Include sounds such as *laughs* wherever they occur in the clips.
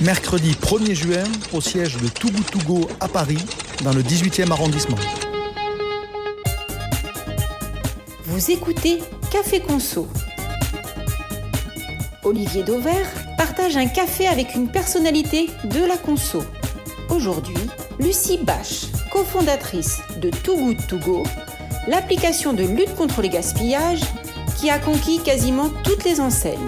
Mercredi 1er juin, au siège de Tougou Togo à Paris, dans le 18e arrondissement. Vous écoutez Café Conso. Olivier Dauvert partage un café avec une personnalité de la conso. Aujourd'hui, Lucie Bache, cofondatrice de Too Good l'application de lutte contre les gaspillages qui a conquis quasiment toutes les enseignes.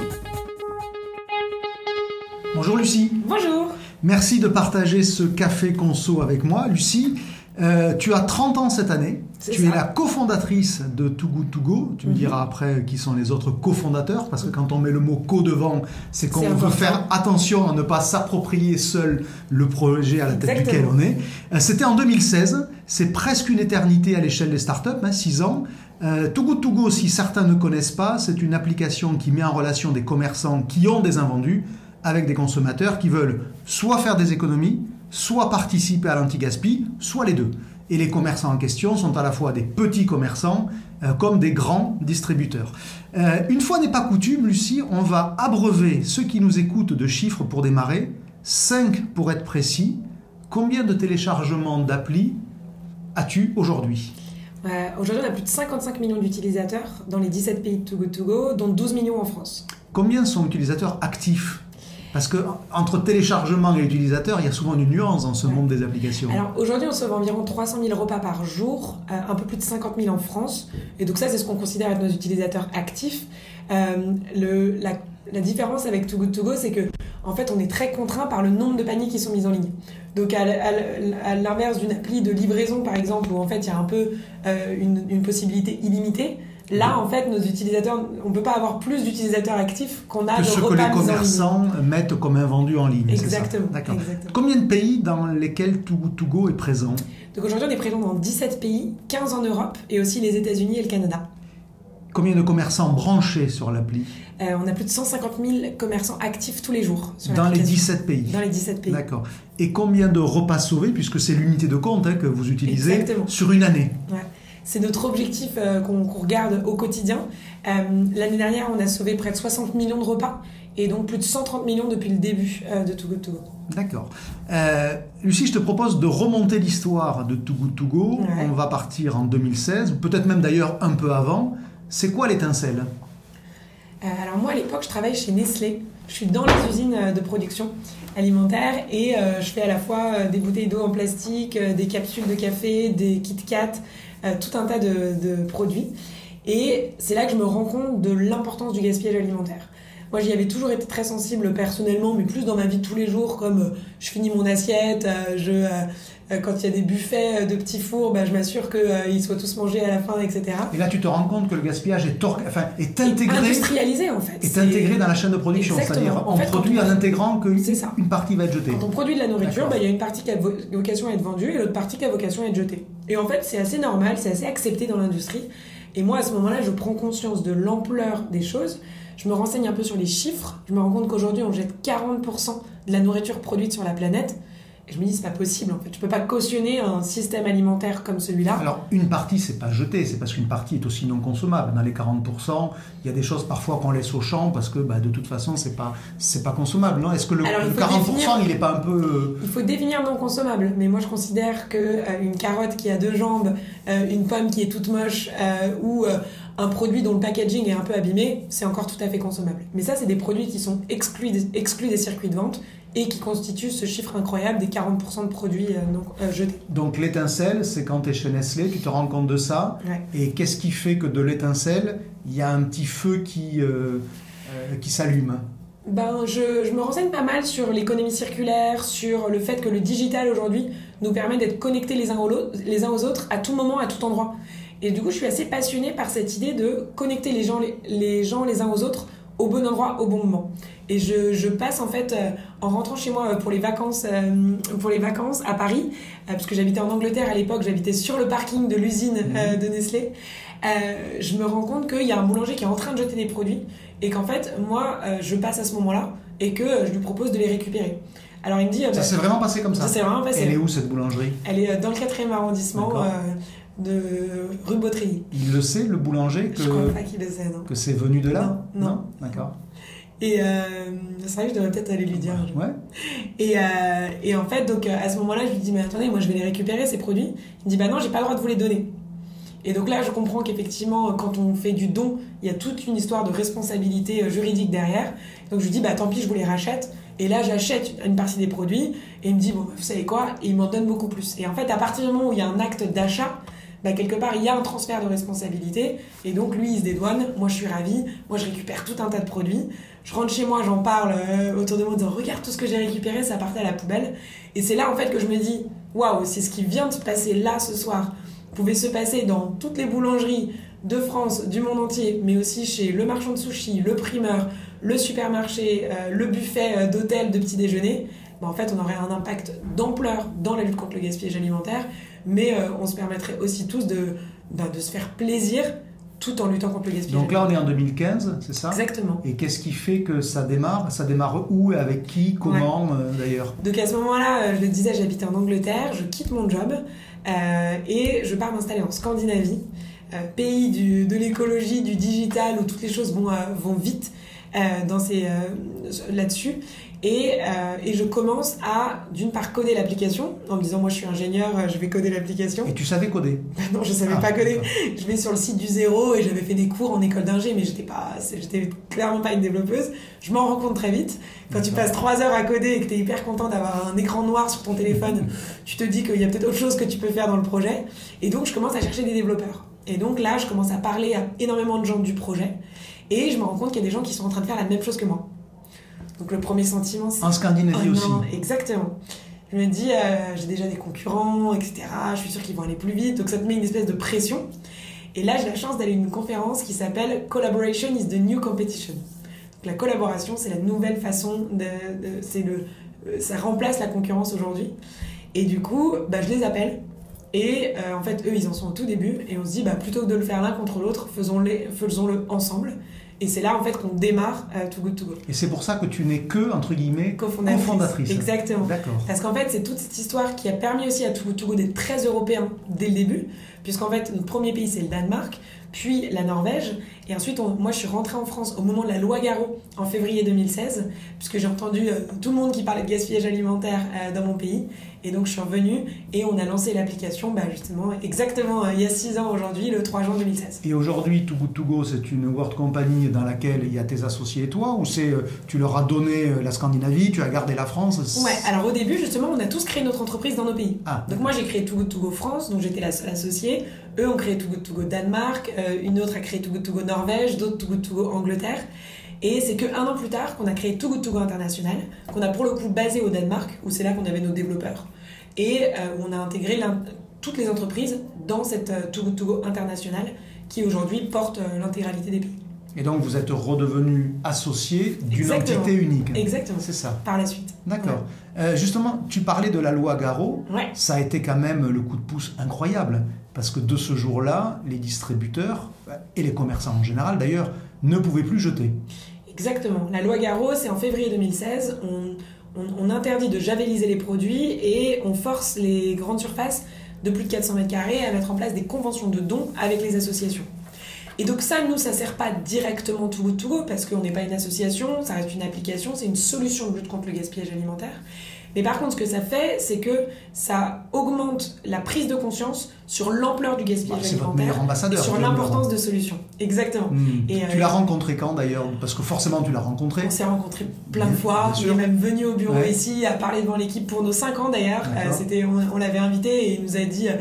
Bonjour Lucie. Bonjour. Merci de partager ce café conso avec moi. Lucie, euh, tu as 30 ans cette année. Tu es la cofondatrice de Too Good To Go. Tu me mhm. diras après qui sont les autres cofondateurs, parce que quand on met le mot co devant, c'est qu'on veut faire attention à ne pas s'approprier seul le projet à la tête duquel on est. Euh, c'était en 2016. C'est presque une éternité à l'échelle des startups, hein, 6 ans. Euh, Too Good To Go, si certains ne connaissent pas, c'est une application qui met en relation des commerçants qui ont des invendus avec des consommateurs qui veulent soit faire des économies, soit participer à l'anti-gaspi, soit les deux. Et les commerçants en question sont à la fois des petits commerçants euh, comme des grands distributeurs. Euh, une fois n'est pas coutume, Lucie, on va abreuver ceux qui nous écoutent de chiffres pour démarrer, 5 pour être précis. Combien de téléchargements d'appli as-tu aujourd'hui Aujourd'hui, on a plus de 55 millions d'utilisateurs dans les 17 pays de Togo Togo, dont 12 millions en France. Combien sont utilisateurs actifs parce que entre téléchargement et utilisateur, il y a souvent une nuance dans ce monde des applications. Alors aujourd'hui, on sauve environ 300 000 repas par jour, euh, un peu plus de 50 000 en France. Et donc ça, c'est ce qu'on considère être nos utilisateurs actifs. Euh, le, la, la, différence avec Too Good To Go, c'est que en fait, on est très contraint par le nombre de paniers qui sont mis en ligne. Donc à, à, l'inverse d'une appli de livraison, par exemple, où en fait il y a un peu euh, une, une possibilité illimitée. Là, en fait, nos utilisateurs, on ne peut pas avoir plus d'utilisateurs actifs qu'on a que de ce que les commerçants mettent comme vendu en ligne. Exactement. D'accord. Combien de pays dans lesquels Togo est présent Donc aujourd'hui, on est présent dans 17 pays, 15 en Europe et aussi les États-Unis et le Canada. Combien de commerçants branchés sur l'appli euh, On a plus de 150 000 commerçants actifs tous les jours. Sur dans les 17 pays Dans les 17 pays. D'accord. Et combien de repas sauvés, puisque c'est l'unité de compte hein, que vous utilisez, sur une année ouais. C'est notre objectif euh, qu'on regarde au quotidien. Euh, l'année dernière, on a sauvé près de 60 millions de repas et donc plus de 130 millions depuis le début euh, de Too Good To Go. D'accord. Lucie, je te propose de remonter l'histoire de Too Good To Go. On va partir en 2016, peut-être même d'ailleurs un peu avant. C'est quoi l'étincelle? Alors moi, à l'époque, je travaille chez Nestlé. Je suis dans les usines de production alimentaire et je fais à la fois des bouteilles d'eau en plastique, des capsules de café, des Kit Kat, euh, tout un tas de, produits. Et c'est là que je me rends compte de l'importance du gaspillage alimentaire. Moi, j'y avais toujours été très sensible personnellement, mais plus dans ma vie de tous les jours, comme euh, je finis mon assiette, euh, je, quand il y a des buffets de petits fours, bah, je m'assure qu'ils soient tous mangés à la fin, etc. Et là, tu te rends compte que le gaspillage est, enfin, est intégré. industrialisé, en fait. Est, intégré dans la chaîne de production. C'est-à-dire, on produit en intégrant qu'une partie va être jetée. Quand on produit de la nourriture, bah, il y a une partie qui a vocation à être vendue et l'autre partie qui a vocation à être jetée. Et en fait, c'est assez normal, c'est assez accepté dans l'industrie. Et moi, à ce moment-là, je prends conscience de l'ampleur des choses. Je me renseigne un peu sur les chiffres. Je me rends compte qu'aujourd'hui, on jette 40% de la nourriture produite sur la planète. Et je me dis, c'est pas possible en fait. Je peux pas cautionner un système alimentaire comme celui-là. Alors, une partie, c'est pas jeté, c'est parce qu'une partie est aussi non consommable. Dans les 40%, il y a des choses parfois qu'on laisse au champ parce que bah, de toute façon, c'est pas, c'est pas consommable. Non? Est-ce que le, 40%, il est pas un peu. Euh, il faut définir non consommable. Mais moi, je considère qu'une euh, une carotte qui a deux jambes, euh, une pomme qui est toute moche ou un produit dont le packaging est un peu abîmé, c'est encore tout à fait consommable. Mais ça, c'est des produits qui sont exclus exclus des circuits de vente et qui constitue ce chiffre incroyable des 40% de produits euh, donc, euh, jetés. Donc l'étincelle, c'est quand tu es chez Nestlé, tu te rends compte de ça. Et qu'est-ce qui fait que de l'étincelle, il y a un petit feu qui, euh, qui s'allume? Ben, je, je, me renseigne pas mal sur l'économie circulaire, sur le fait que le digital aujourd'hui nous permet d'être connectés les uns, aux, les uns aux autres à tout moment, à tout endroit. Et du coup, je suis assez passionnée par cette idée de connecter les gens les, les gens les uns aux autres au bon endroit, au bon moment. Et je, je passe en fait, euh, en rentrant chez moi euh, pour les vacances, euh, pour les vacances à Paris, parce que j'habitais en Angleterre à l'époque, j'habitais sur le parking de l'usine mhm. de Nestlé, je me rends compte qu'il y a un boulanger qui est en train de jeter des produits et qu'en fait, moi, je passe à ce moment-là et que je lui propose de les récupérer. Alors il me dit... ça s'est vraiment passé comme ça Ça s'est vraiment passé. Elle est où cette boulangerie Elle est dans le 4e arrondissement. de rue Beautreilly. Il le sait, le boulanger, que, Je crois pas qu'il le sait, non. que c'est venu de là Non, non. D'accord. Et euh, c'est vrai que je devrais peut-être aller lui dire. Ouais. Et, euh, et en fait, donc euh, à ce moment-là, je lui dis mais attendez, moi je vais les récupérer ces produits. Il me dit bah non, j'ai pas le droit de vous les donner. Et donc là, je comprends qu'effectivement, quand on fait du don, il y a toute une histoire de responsabilité euh, juridique derrière. Donc je lui dis bah tant pis, je vous les rachète. Et là, j'achète une partie des produits et il me dit bon, vous savez quoi? Et il m'en donne beaucoup plus. Et en fait, à partir du moment où il y a un acte d'achat, bah, quelque part, il y a un transfert de responsabilité. Et donc, lui, il se dédouane. Moi, je suis ravie. Moi, je récupère tout un tas de produits. Je rentre chez moi, j'en parle euh, autour de moi en disant Regarde tout ce que j'ai récupéré, ça partait à la poubelle. Et c'est là, en fait, que je me dis Waouh, c'est ce qui vient de se passer là ce soir. Pouvait se passer dans toutes les boulangeries de France, du monde entier, mais aussi chez le marchand de sushi, le primeur, le supermarché, euh, le buffet euh, d'hôtel, de petit déjeuner. Bah, en fait, on aurait un impact d'ampleur dans la lutte contre le gaspillage alimentaire, mais on se permettrait aussi tous de, bah, de se faire plaisir tout en luttant contre le gaspillage. Donc là, on est en 2015, c'est ça? Exactement. Et qu'est-ce qui fait que ça démarre? Ça démarre où et avec qui? Comment euh, d'ailleurs? Donc à ce moment-là, euh, je le disais, j'habitais en Angleterre, je quitte mon job euh, et je pars m'installer en Scandinavie, euh, pays du- de l'écologie, du digital, où toutes les choses vont, vont vite dans ces, là-dessus. Et, euh, et je commence à, d'une part, coder l'application, en me disant, moi je suis ingénieur, euh, je vais coder l'application. Et tu savais coder *laughs* non, je savais Ah, pas coder. *laughs* Je vais sur le site du zéro et j'avais fait des cours en école d'ingé, mais j'étais pas, j'étais clairement pas une développeuse. Je m'en rends compte très vite. Quand tu passes trois heures à coder et que tu es hyper content d'avoir un écran noir sur ton téléphone, *laughs* tu te dis qu'il y a peut-être autre chose que tu peux faire dans le projet. Et donc, je commence à chercher des développeurs. Et donc là, je commence à parler à énormément de gens du projet. Et je me rends compte qu'il y a des gens qui sont en train de faire la même chose que moi. Donc le premier sentiment, c'est En Scandinavie Oh aussi. non, exactement. Je me dis, euh, j'ai déjà des concurrents, etc. Je suis sûre qu'ils vont aller plus vite. Donc ça te met une espèce de pression. Et là, j'ai la chance d'aller à une conférence qui s'appelle Collaboration is the new competition. Donc, la collaboration, c'est la nouvelle façon de. de- c'est le, euh, ça remplace la concurrence aujourd'hui. Et du coup, bah, je les appelle. Et euh, en fait, eux, ils en sont au tout début. Et on se dit, bah, plutôt que de le faire l'un contre l'autre, faisons-le faisons-le ensemble. Et c'est là, en fait, qu'on démarre euh, Too Good To Go. Et c'est pour ça que tu n'es que, entre guillemets, Cofondatrice. cofondatrice. Exactement. D'accord. Parce qu'en fait, c'est toute cette histoire qui a permis aussi à Too Good To Go d'être très européen dès le début, puisqu'en fait, notre premier pays, c'est le Danemark, puis la Norvège, et ensuite, on- moi, je suis rentrée en France au moment de la loi Garot, en février 2016, puisque j'ai entendu euh, tout le monde qui parlait de gaspillage alimentaire euh, dans mon pays, et donc je suis revenue, et on a lancé l'application, bah, justement, exactement euh, il y a 6 ans aujourd'hui, le 3 juin 2016. Et aujourd'hui, Too Good To Go, c'est une World Company dans laquelle il y a tes associés et toi, ou c'est tu leur as donné la Scandinavie, tu as gardé la France? Ouais, alors au début, justement, on a tous créé notre entreprise dans nos pays. Ah, Donc moi j'ai créé Too Good To Go France, donc j'étais la seule associée. Eux ont créé Too Good To Go Danemark, une autre a créé Too Good To Go Norvège, d'autres Too Good To Go Angleterre. Et c'est que un an plus tard qu'on a créé Too Good To Go International, qu'on a pour le coup basé au Danemark, où c'est là qu'on avait nos développeurs. Et euh, où on a intégré toutes les entreprises dans cette euh, Too Good To Go International, qui aujourd'hui porte euh, l'intégralité des pays. Et donc vous êtes redevenu associé d'une entité unique. Exactement. C'est ça. Par la suite. D'accord. Euh, justement, tu parlais de la loi Garot. Ouais. Ça a été quand même le coup de pouce incroyable. Parce que de ce jour-là, les distributeurs, et les commerçants en général d'ailleurs, ne pouvaient plus jeter. Exactement. La loi Garot, c'est en février 2016. On, interdit de javeliser les produits et on force les grandes surfaces de plus de 400 mètres carrés à mettre en place des conventions de dons avec les associations. Et donc ça, nous, ça sert pas directement Too Good To Go parce qu'on n'est pas une association, ça reste une application, c'est une solution de lutte contre le gaspillage alimentaire. Mais par contre, ce que ça fait, c'est que ça augmente la prise de conscience sur l'ampleur du Bah, gaspillage c'est votre alimentaire ambassadeur. sur l'importance de solutions. Exactement. Hmm. Et, tu euh, l'as rencontré quand d'ailleurs? Parce que forcément tu l'as rencontré. On s'est rencontrés plein de fois. Il est même venu au bureau Ouais. ici à parler devant l'équipe pour nos 5 ans d'ailleurs. Euh, c'était, on, on l'avait invité et il nous a dit, euh,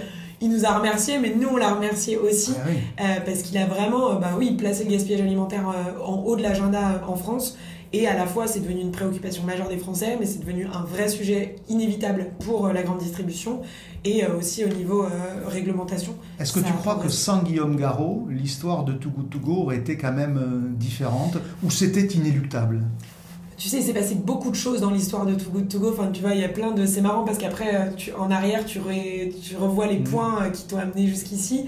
il nous a remercié, mais nous on l'a remercié aussi Ah oui. euh, parce qu'il a vraiment, euh, bah oui, placé le gaspillage alimentaire euh, en haut de l'agenda euh, en France. Et à la fois, c'est devenu une préoccupation majeure des Français, mais c'est devenu un vrai sujet inévitable pour euh, la grande distribution et euh, aussi au niveau euh, réglementation. Est-ce que tu crois que sans Guillaume Garot, l'histoire de Too Good To Go aurait été quand même euh, différente ou c'était inéluctable? Tu sais, il s'est passé beaucoup de choses dans l'histoire de Too Good To Go. Enfin, tu vois, il y a plein de. C'est marrant parce qu'après, en arrière, tu, ré- tu revois les Mhm. points qui t'ont amené jusqu'ici.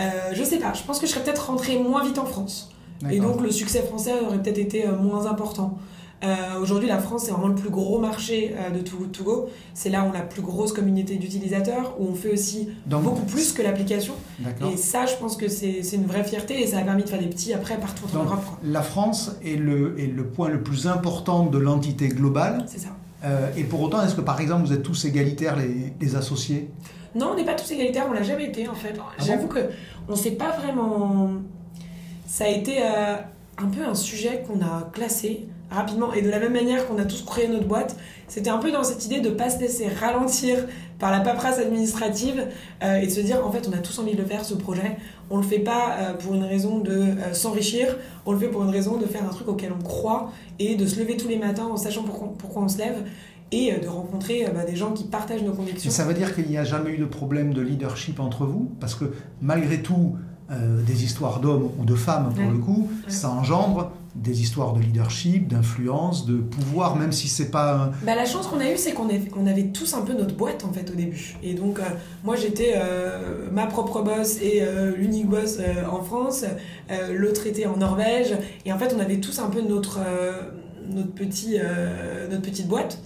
Euh, je sais pas, je pense que je serais peut-être rentrée moins vite en France. Et donc, le succès français aurait peut-être été euh, moins important. Euh, aujourd'hui, la France, c'est vraiment le plus gros marché euh, de Too Good To Go. C'est là où on a la plus grosse communauté d'utilisateurs, où on fait aussi Donc- beaucoup plus que l'application. Et ça, je pense que c'est une vraie fierté et ça a permis de faire des petits après partout en Europe. quoi. la France est le, est le point le plus important de l'entité globale. C'est ça. Euh, et pour autant, est-ce que par exemple vous êtes tous égalitaires, les, les associés? Non, on n'est pas tous égalitaires, on l'a jamais été en fait. Ah J'avoue que on sait pas vraiment. Ça a été euh, un peu un sujet qu'on a classé rapidement et de la même manière qu'on a tous créé notre boîte, c'était un peu dans cette idée de pas se laisser ralentir par la paperasse administrative euh, et de se dire en fait on a tous envie de le faire ce projet. On le fait pas euh, pour une raison de s'enrichir, on le fait pour une raison de faire un truc auquel on croit et de se lever tous les matins en sachant pourquoi, on se lève et de rencontrer bah, des gens qui partagent nos convictions. ça veut dire qu'il n'y a jamais eu de problème de leadership entre vous? Parce que malgré tout, euh, des histoires d'hommes ou de femmes, pour Ouais. le coup, Ouais. ça engendre des histoires de leadership, d'influence, de pouvoir, même si c'est pas... Bah, la chance qu'on a eue, c'est qu'on on avait tous un peu notre boîte en fait au début. Et donc, euh, moi j'étais euh, ma propre boss et euh, l'unique boss en France, l'autre était en Norvège. Et en fait, on avait tous un peu notre, notre, petit, notre petite boîte.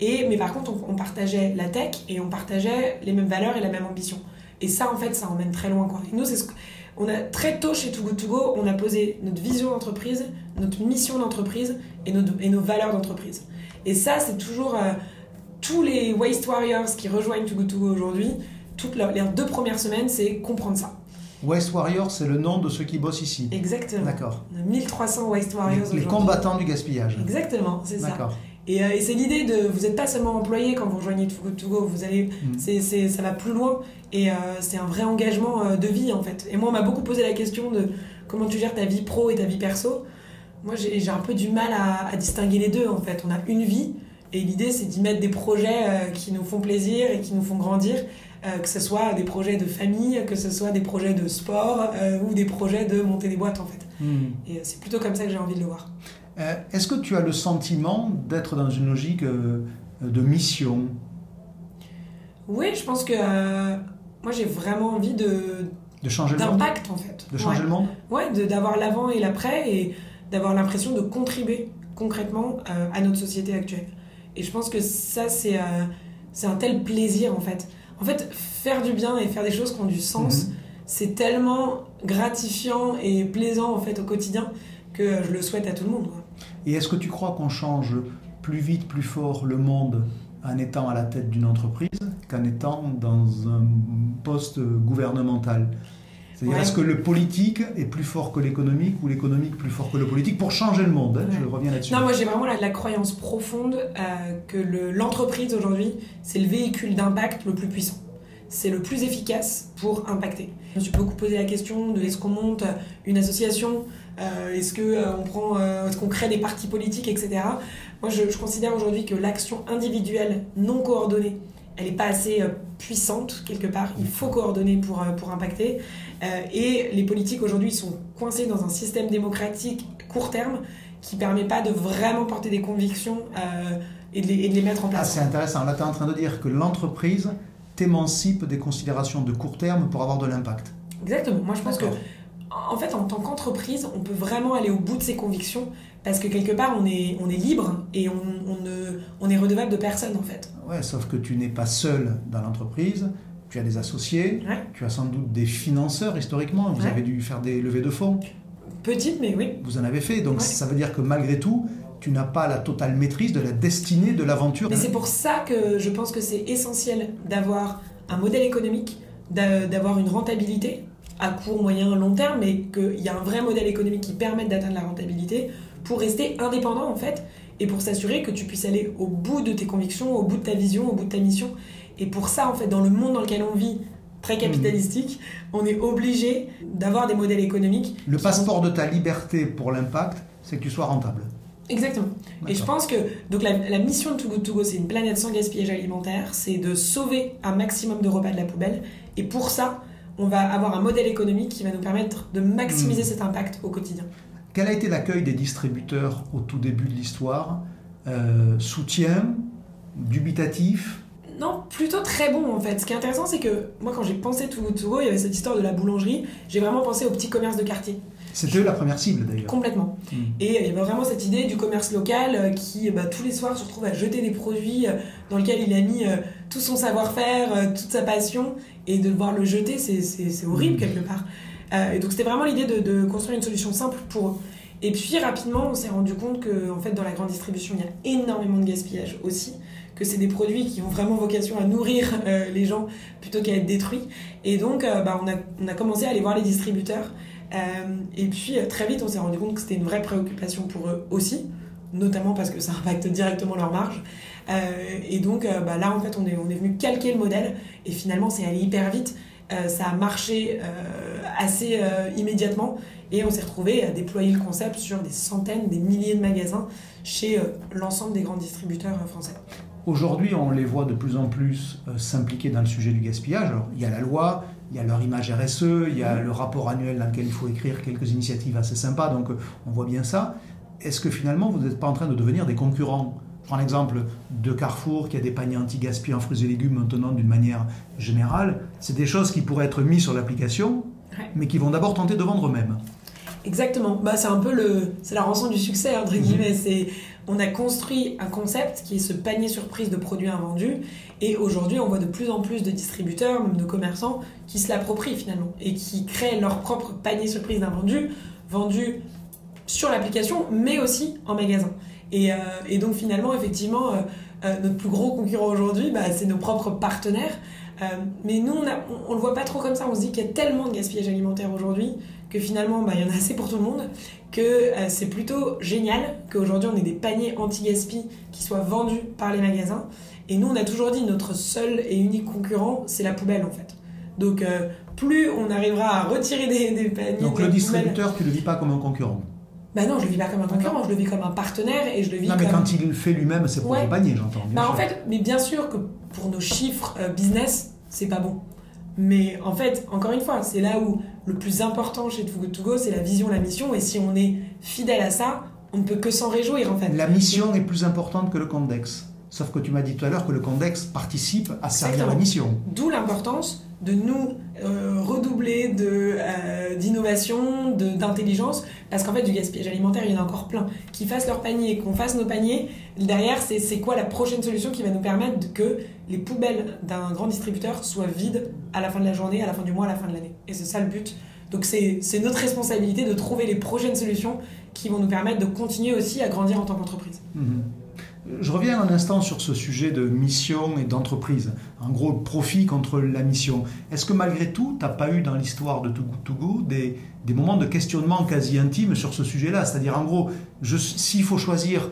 Et, mais par contre, on, on partageait la tech et on partageait les mêmes valeurs et la même ambition. Et ça, en fait, ça emmène très loin. Quoi. Et nous, c'est ce on a très tôt chez Too Good To Go, on a posé notre vision d'entreprise, notre mission d'entreprise et nos, et nos valeurs d'entreprise. Et ça, c'est toujours euh, tous les Waste Warriors qui rejoignent Too Good To Go aujourd'hui. Toutes leurs, leurs deux premières semaines, c'est comprendre ça. West Warrior, c'est le nom de ceux qui bossent ici. Exactement. D'accord. On a 1300 Waste Les, Warriors les aujourd'hui. combattants du gaspillage. Exactement, c'est ça. D'accord. Et, euh, et c'est l'idée de, vous n'êtes pas seulement employé quand vous rejoignez Too Good To Go, vous allez, Mm. c'est- ça va plus loin et euh, c'est un vrai engagement euh, de vie en fait. Et moi, on m'a beaucoup posé la question de comment tu gères ta vie pro et ta vie perso. Moi, j'ai, un peu du mal à, à distinguer les deux en fait. On a une vie et l'idée c'est d'y mettre des projets qui nous font plaisir et qui nous font grandir, que ce soit des projets de famille, que ce soit des projets de sport ou des projets de monter des boîtes en fait. Hmm. Et c'est plutôt comme ça que j'ai envie de le voir. Euh, Est-ce que tu as le sentiment d'être dans une logique euh, de mission? Oui, je pense que euh, moi j'ai vraiment envie de, De changer d'impact en fait. De changer ouais. le monde? Ouais, d'avoir l'avant et l'après et d'avoir l'impression de contribuer concrètement euh, à notre société actuelle. Et je pense que ça, c'est euh, c'est un tel plaisir en fait. En fait, faire du bien et faire des choses qui ont du sens, Mhm. c'est tellement gratifiant et plaisant en fait au quotidien que je le souhaite à tout le monde. quoi. Et est-ce que tu crois qu'on change plus vite, plus fort le monde en étant à la tête d'une entreprise qu'en étant dans un poste gouvernemental? C'est-à-dire, Ouais. est-ce que le politique est plus fort que l'économique ou l'économique plus fort que le politique pour changer le monde hein, Je reviens là-dessus. Non, moi j'ai vraiment la, la croyance profonde euh, que le- l'entreprise aujourd'hui, c'est le véhicule d'impact le plus puissant. C'est le plus efficace pour impacter. Je me suis beaucoup posé la question de est-ce qu'on monte une association, est-ce que euh, prend, euh, est-ce qu'on crée des partis politiques, etc. Moi, je, je considère aujourd'hui que l'action individuelle non coordonnée, elle n'est pas assez euh, puissante quelque part. Il faut coordonner pour, euh, pour impacter. Euh, et les politiques aujourd'hui sont coincés dans un système démocratique court terme qui permet pas de vraiment porter des convictions euh, et, de les, et de les mettre en Ah, place. c'est intéressant. Là, tu es en train de dire que l'entreprise t'émancipe des considérations de court terme pour avoir de l'impact. Exactement. Moi, je pense que. En fait, en tant qu'entreprise, on peut vraiment aller au bout de ses convictions parce que quelque part, on est, on est libre et on, on, ne, on est redevable de personne, en fait. Ouais, sauf que tu n'es pas seul dans l'entreprise. Tu as des associés, Ouais. tu as sans doute des financeurs historiquement. Vous Ouais. avez dû faire des levées de fonds. Petite, mais oui. Vous en avez fait. Donc Ouais. ça veut dire que malgré tout, tu n'as pas la totale maîtrise de la destinée de l'aventure. Mais c'est pour ça que je pense que c'est essentiel d'avoir un modèle économique, d'a- d'avoir une rentabilité à court, moyen, long terme, mais qu'il y a un vrai modèle économique qui permette d'atteindre la rentabilité pour rester indépendant en fait et pour s'assurer que tu puisses aller au bout de tes convictions, au bout de ta vision, au bout de ta mission. Et pour ça, en fait, dans le monde dans lequel on vit, très capitalistique, on est obligé d'avoir des modèles économiques. Le passeport de ta liberté pour l'impact, c'est que tu sois rentable. Exactement. Et je pense que donc la, la mission de Too Good To Go, c'est une planète sans gaspillage alimentaire, c'est de sauver un maximum de repas de la poubelle. Et pour ça, on va avoir un modèle économique qui va nous permettre de maximiser Mm. cet impact au quotidien. Quel a été l'accueil des distributeurs au tout début de l'histoire? Euh, Soutien? Dubitatif? Non, plutôt très bon en fait. Ce qui est intéressant, c'est que moi, quand j'ai pensé Too Good To Go, il y avait cette histoire de la boulangerie. J'ai vraiment pensé au petit commerce de quartier. C'était la première cible d'ailleurs. Complètement. Mm. Et il y avait vraiment cette idée du commerce local euh, qui, bah, tous les soirs, se retrouve à jeter des produits euh, dans lesquels il a mis euh, tout son savoir-faire, euh, toute sa passion, et de devoir le jeter, c'est- horrible Mm. quelque part. Euh, et donc c'était vraiment l'idée de, de construire une solution simple pour eux. Et puis rapidement, on s'est rendu compte que en fait, dans la grande distribution, il y a énormément de gaspillage aussi, que c'est des produits qui ont vraiment vocation à nourrir euh, les gens plutôt qu'à être détruits. Et donc, euh, bah, on, a, on a commencé à aller voir les distributeurs. Euh, et puis euh, très vite, on s'est rendu compte que c'était une vraie préoccupation pour eux aussi, notamment parce que ça impacte directement leur marge. Euh, et donc bah, là, en fait, on est, on est venu calquer le modèle et finalement, c'est allé hyper vite. Ça a marché assez immédiatement et on s'est retrouvé à déployer le concept sur des centaines, des milliers de magasins chez l'ensemble des grands distributeurs français. Aujourd'hui, on les voit de plus en plus s'impliquer dans le sujet du gaspillage. Alors, il y a la loi, il y a leur image RSE, il y a le rapport annuel dans lequel il faut écrire quelques initiatives assez sympas, donc euh, on voit bien ça. Est-ce que finalement, vous n'êtes pas en train de devenir des concurrents? Je prends l'exemple de Carrefour qui a des paniers anti-gaspi en fruits et légumes maintenant d'une manière générale. C'est des choses qui pourraient être mises sur l'application, mais qui vont d'abord tenter de vendre eux-mêmes. Exactement. Bah, c'est un peu le, c'est la rançon du succès entre guillemets. C'est, on a construit un concept qui est ce panier surprise de produits invendus, et aujourd'hui, on voit de plus en plus de distributeurs, même de commerçants, qui se l'approprient finalement et qui créent leur propre panier surprise d'invendus, vendus sur l'application, mais aussi en magasin. Et, euh, donc finalement, effectivement, euh, euh, notre plus gros concurrent aujourd'hui, bah, c'est nos propres partenaires. Mais nous, on, on le voit pas trop comme ça. On se dit qu'il y a tellement de gaspillage alimentaire aujourd'hui que finalement, bah, il y en a assez pour tout le monde, que euh, c'est plutôt génial qu'aujourd'hui, on ait des paniers anti-gaspi qui soient vendus par les magasins. Et nous, on a toujours dit, notre seul et unique concurrent, c'est la poubelle, en fait. Donc, euh, plus on arrivera à retirer des, des paniers... Donc le distributeur, tu ne le vis pas comme un concurrent? Bah non, je le vis pas comme un concurrent, je le vis comme un partenaire et je le vis Non, mais comme... quand il fait lui-même ses propres Ouais. paniers, j'entends. Bah en fait, mais bien sûr que pour nos chiffres euh, business, c'est pas bon. Mais en fait, encore une fois, c'est là où le plus important chez Too Good To Go, c'est la vision, la mission. Et si on est fidèle à ça, on ne peut que s'en réjouir en fait. La mission est plus importante que le Condex. Sauf que tu m'as dit tout à l'heure que le Condex participe à servir la mission. D'où l'importance de nous euh, redoubler euh, d'innovation, de, d'intelligence, parce qu'en fait, du gaspillage alimentaire, il y en a encore plein. Qu'ils fassent leur panier, qu'on fasse nos paniers, derrière, c'est, quoi la prochaine solution qui va nous permettre que les poubelles d'un grand distributeur soient vides à la fin de la journée, à la fin du mois, à la fin de l'année. Et c'est ça le but. Donc c'est, c'est notre responsabilité de trouver les prochaines solutions qui vont nous permettre de continuer aussi à grandir en tant qu'entreprise. Mhm. Je reviens un instant sur ce sujet de mission et d'entreprise. En gros, le profit contre la mission. Est-ce que malgré tout, tu n'as pas eu dans l'histoire de Too Good To Go des, des moments de questionnement quasi intimes sur ce sujet-là? C'est-à-dire, en gros, s'il faut choisir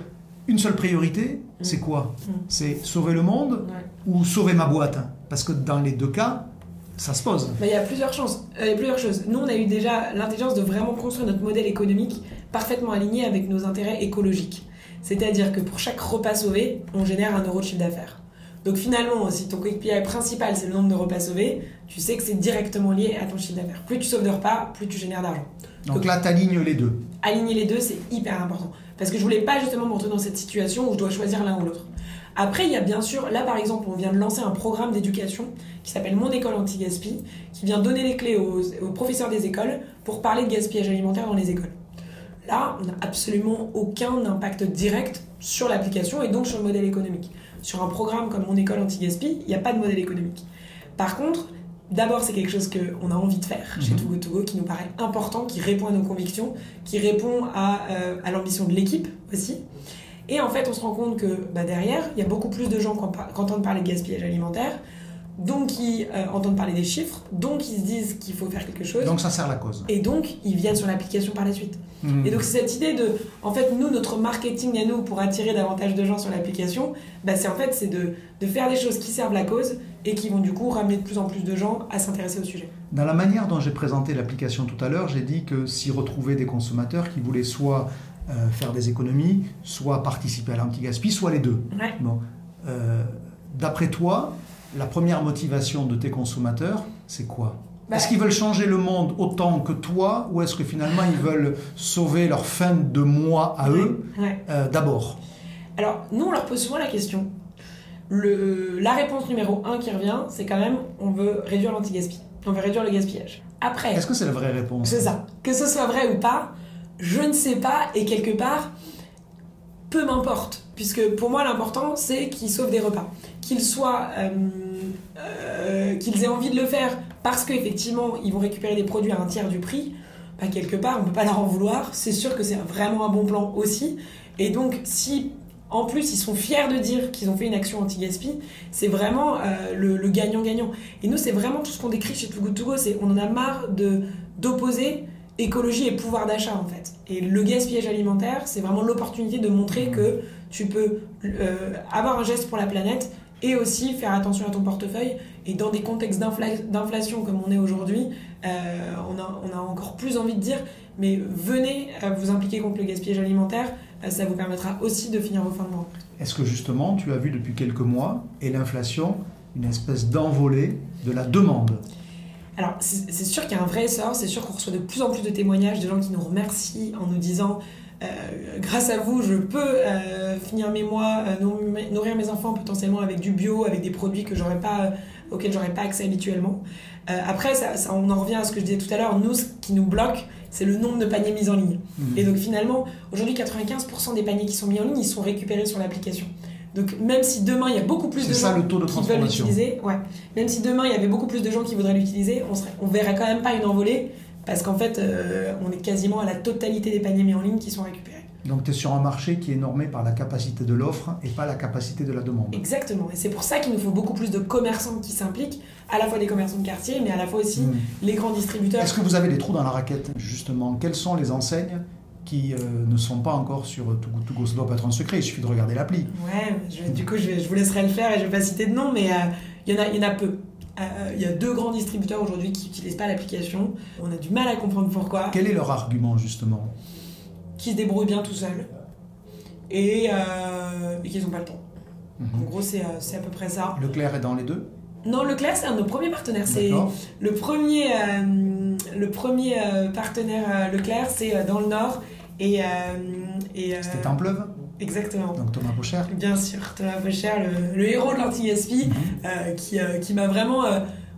une seule priorité, c'est quoi? Mm. C'est sauver le monde ou sauver ma boîte? Parce que dans les deux cas, ça se pose. Bah, Il y a plusieurs euh, il y a plusieurs choses. Nous, on a eu déjà l'intelligence de vraiment construire notre modèle économique parfaitement aligné avec nos intérêts écologiques. C'est-à-dire que pour chaque repas sauvé, on génère un euro de chiffre d'affaires. Donc finalement, si ton KPI principal c'est le nombre de repas sauvés, tu sais que c'est directement lié à ton chiffre d'affaires. Plus tu sauves de repas, plus tu génères d'argent. Donc Donc- là, tu alignes les deux. Aligner les deux, c'est hyper important. Parce que je voulais pas justement me retrouver dans cette situation où je dois choisir l'un ou l'autre. Après, il y a bien sûr, là par exemple, on vient de lancer un programme d'éducation qui s'appelle Mon école anti-gaspi, qui vient donner les clés aux, aux professeurs des écoles pour parler de gaspillage alimentaire dans les écoles. Là, on n'a absolument aucun impact direct sur l'application et donc sur le modèle économique. Sur un programme comme Mon école anti-gaspi, il n'y a pas de modèle économique. Par contre, d'abord, c'est quelque chose qu'on a envie de faire chez Mhm. Too Good To Go, qui nous paraît important, qui répond à nos convictions, qui répond à, euh, à l'ambition de l'équipe aussi. Et en fait, on se rend compte que bah, derrière, il y a beaucoup plus de gens qui entendent parler de gaspillage alimentaire, donc qui euh, entendent parler des chiffres, donc ils se disent qu'il faut faire quelque chose, Donc ça sert la cause. et donc ils viennent sur l'application par la suite. Mhm. Et donc c'est cette idée de, en fait, nous, notre marketing à nous pour attirer davantage de gens sur l'application, bah, c'est en fait c'est de, de faire des choses qui servent la cause et qui vont du coup ramener de plus en plus de gens à s'intéresser au sujet. Dans la manière dont j'ai présenté l'application tout à l'heure, j'ai dit que s'y retrouvaient des consommateurs qui voulaient soit euh, faire des économies, soit participer à l'anti-gaspi, soit les deux. Ouais. Bon. Euh, D'après toi, la première motivation de tes consommateurs, c'est quoi Bah, Est-ce qu'ils veulent changer le monde autant que toi ou est-ce que finalement ils veulent sauver leur fin de mois à eux Ouais. euh, d'abord Alors, nous, on leur pose souvent la question le, la réponse numéro un qui revient, c'est quand même on veut réduire l'anti-gaspi. On veut réduire le gaspillage. Après. Est-ce que c'est la vraie réponse C'est ça. Que ce soit vrai ou pas, je ne sais pas, et quelque part, peu m'importe. Puisque pour moi, l'important, c'est qu'ils sauvent des repas. Qu'ils soient. Euh, euh, qu'ils aient envie de le faire parce qu'effectivement, ils vont récupérer des produits à un tiers du prix. Bah, quelque part, on peut pas leur en vouloir. C'est sûr que c'est vraiment un bon plan aussi. Et donc, si en plus, ils sont fiers de dire qu'ils ont fait une action anti-gaspi. C'est vraiment euh, le gagnant-gagnant. Et nous, c'est vraiment tout ce qu'on décrit chez Too Good Go. C'est on en a marre de d'opposer écologie et pouvoir d'achat en fait. Et le gaspillage alimentaire, c'est vraiment l'opportunité de montrer que tu peux euh, avoir un geste pour la planète et aussi faire attention à ton portefeuille. Et dans des contextes d'inflation comme on est aujourd'hui, euh, on, a, on, a, encore plus envie de dire, mais venez vous impliquer contre le gaspillage alimentaire, euh, ça vous permettra aussi de finir vos fins de mois. Est-ce que justement, tu as vu depuis quelques mois, et l'inflation, une espèce d'envolée de la demande? Alors, c'est sûr qu'il y a un vrai essor, c'est sûr qu'on reçoit de plus en plus de témoignages de gens qui nous remercient en nous disant euh, grâce à vous, je peux euh, finir mes mois, nourrir mes enfants potentiellement avec du bio, avec des produits que j'aurais pas, auxquels j'aurais pas accès habituellement. après, ça, on en revient à ce que je disais tout à l'heure. Nous, ce qui nous bloque, c'est le nombre de paniers mis en ligne. Mhm. Et donc finalement, aujourd'hui, 95% des paniers qui sont mis en ligne, ils sont récupérés sur l'application. Donc même si demain il y a beaucoup plus de gens qui veulent l'utiliser, ouais, même si demain il y avait beaucoup plus de gens qui voudraient l'utiliser, on serait, on verrait quand même pas une envolée parce qu'en fait euh, on est quasiment à la totalité des paniers mis en ligne qui sont récupérés. Donc tu es sur un marché qui est normé par la capacité de l'offre et pas la capacité de la demande. Exactement. Et c'est pour ça qu'il nous faut beaucoup plus de commerçants qui s'impliquent, à la fois des commerçants de quartier, mais à la fois aussi hmm. les grands distributeurs. Est-ce que vous avez des trous dans la raquette, justement? Quelles sont les enseignes qui euh, ne sont pas encore sur Togo Togo Ça doit pas être un secret, il suffit de regarder l'appli. Ouais, du coup, je, vous laisserai le faire et je vais pas citer de nom, mais euh, il y, en a, y en a peu. Euh, il y a deux grands distributeurs aujourd'hui qui n'utilisent pas l'application. On a du mal à comprendre pourquoi. Quel est leur argument, justement? Qui se débrouillent bien tout seuls et, euh, qu'ils n'ont pas le temps. Mhm. En gros, c'est à peu près ça. Leclerc est dans les deux? Non, Leclerc, c'est un de nos premiers partenaires. C'est le premier, euh, le premier euh, partenaire euh, Leclerc, c'est dans le Nord. Et, et C'était en pleuve Exactement. Donc Thomas Pocher Bien sûr, Thomas Pocher, le, héros de l'anti-gaspi, mhm. qui, qui m'a vraiment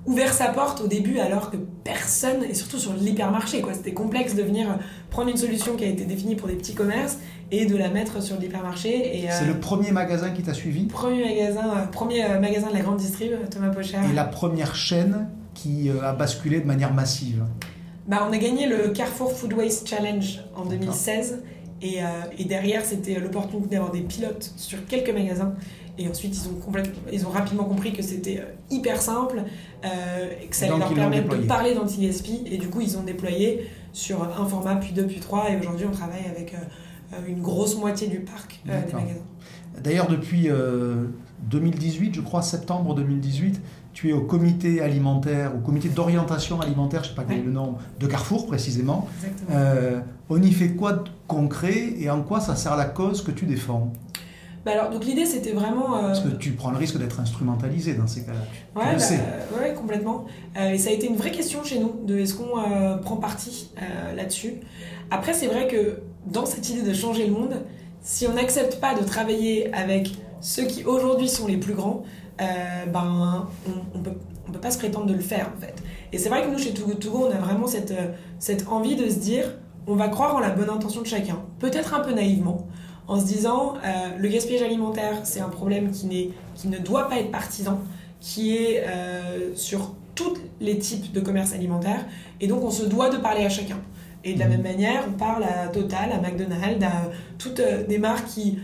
ouvert sa porte au début alors que personne, et surtout sur l'hypermarché, quoi. C'était complexe de venir prendre une solution qui a été définie pour des petits commerces et de la mettre sur l'hypermarché. C'est le premier magasin qui t'a suivi? Premier magasin, premier magasin de la grande distrib, Thomas Pocher. Et la première chaîne qui a basculé de manière massive? Bah, On a gagné le Carrefour Food Waste Challenge en 2016. Et, et, derrière, c'était l'opportunité d'avoir des pilotes sur quelques magasins. Et ensuite, ils ont, ils ont rapidement compris que c'était hyper simple, euh, et que ça allait leur permettre de parler d'anti-gaspi. Et du coup, ils ont déployé sur un format, puis deux, puis trois. Et aujourd'hui, on travaille avec une grosse moitié du parc des magasins. D'ailleurs, depuis 2018, je crois, septembre 2018, tu es au comité alimentaire, au comité d'orientation alimentaire, je ne sais pas quel est le nom, de Carrefour précisément. Euh, on y fait quoi de concret et en quoi ça sert la cause que tu défends? Bah alors, donc l'idée c'était vraiment. Euh, Parce que tu prends le risque d'être instrumentalisé dans ces cas-là. Ouais, bah, ouais, complètement. Euh, et ça a été une vraie question chez nous de est-ce qu'on prend parti là-dessus. Après, c'est vrai que dans cette idée de changer le monde, si on n'accepte pas de travailler avec ceux qui aujourd'hui sont les plus grands, euh, ben, on ne peut, on peut, pas se prétendre de le faire en fait. Et c'est vrai que nous, chez Too Good on a vraiment cette, euh, cette envie de se dire, on va croire en la bonne intention de chacun, peut-être un peu naïvement, en se disant, euh, le gaspillage alimentaire, c'est un problème qui, qui ne doit pas être partisan, qui est sur tous les types de commerce alimentaire, et donc on se doit de parler à chacun. Et de la même manière, on parle à Total, à McDonald's, à toutes des marques qui